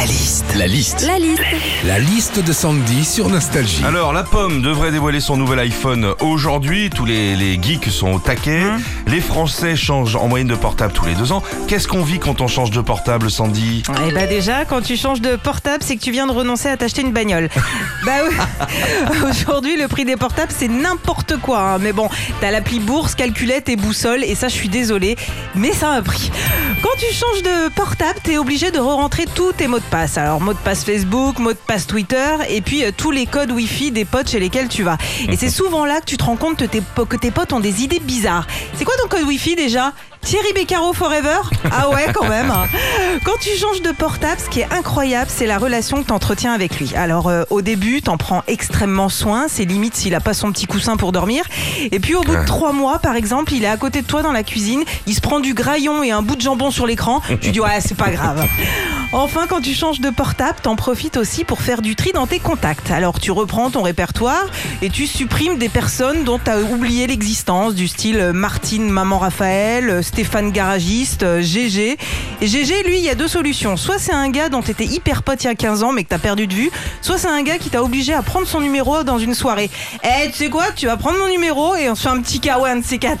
La liste. La liste. La liste. La liste de Sandy sur Nostalgie. Alors, la pomme devrait dévoiler son nouvel iPhone aujourd'hui. Tous les, les geeks sont au taquet. Hein Les Français changent en moyenne de portable tous les deux ans. Qu'est-ce qu'on vit quand on change de portable, Sandy? Eh bah déjà, quand tu changes de portable, c'est que tu viens de renoncer à t'acheter une bagnole. bah oui. Aujourd'hui, le prix des portables, c'est n'importe quoi. hein. Mais bon, t'as l'appli bourse, calculette et boussole, et ça, je suis désolée, mais ça a un prix. Quand tu changes de portable, t'es obligé de re-rentrer tous tes mots de passe. Alors, mot de passe Facebook, mot de passe Twitter, et puis euh, tous les codes Wi-Fi des potes chez lesquels tu vas. Et c'est souvent là que tu te rends compte que tes, po- que tes potes ont des idées bizarres. C'est quoi ton code Wi-Fi déjà? Thierry Beccaro Forever? Ah ouais, quand même. Quand tu changes de portable, ce qui est incroyable, c'est la relation que tu entretiens avec lui. Alors, euh, au début, t'en prends extrêmement soin. C'est limite s'il a pas son petit coussin pour dormir. Et puis, au bout de trois mois, par exemple, il est à côté de toi dans la cuisine. Il se prend du graillon et un bout de jambon sur l'écran. Tu dis, ouais, c'est pas grave. Enfin, quand tu changes de portable, t'en profites aussi pour faire du tri dans tes contacts. Alors, tu reprends ton répertoire et tu supprimes des personnes dont tu as oublié l'existence, du style euh, Martine, Maman Raphaël, euh, Stéphane Garagiste, euh, GG. Et GG, lui, il y a deux solutions. Soit c'est un gars dont tu étais hyper pote il y a 15 ans mais que tu as perdu de vue, soit c'est un gars qui t'a obligé à prendre son numéro dans une soirée. Eh, tu sais quoi Tu vas prendre mon numéro et on se fait un petit kawa, un de ces quatre.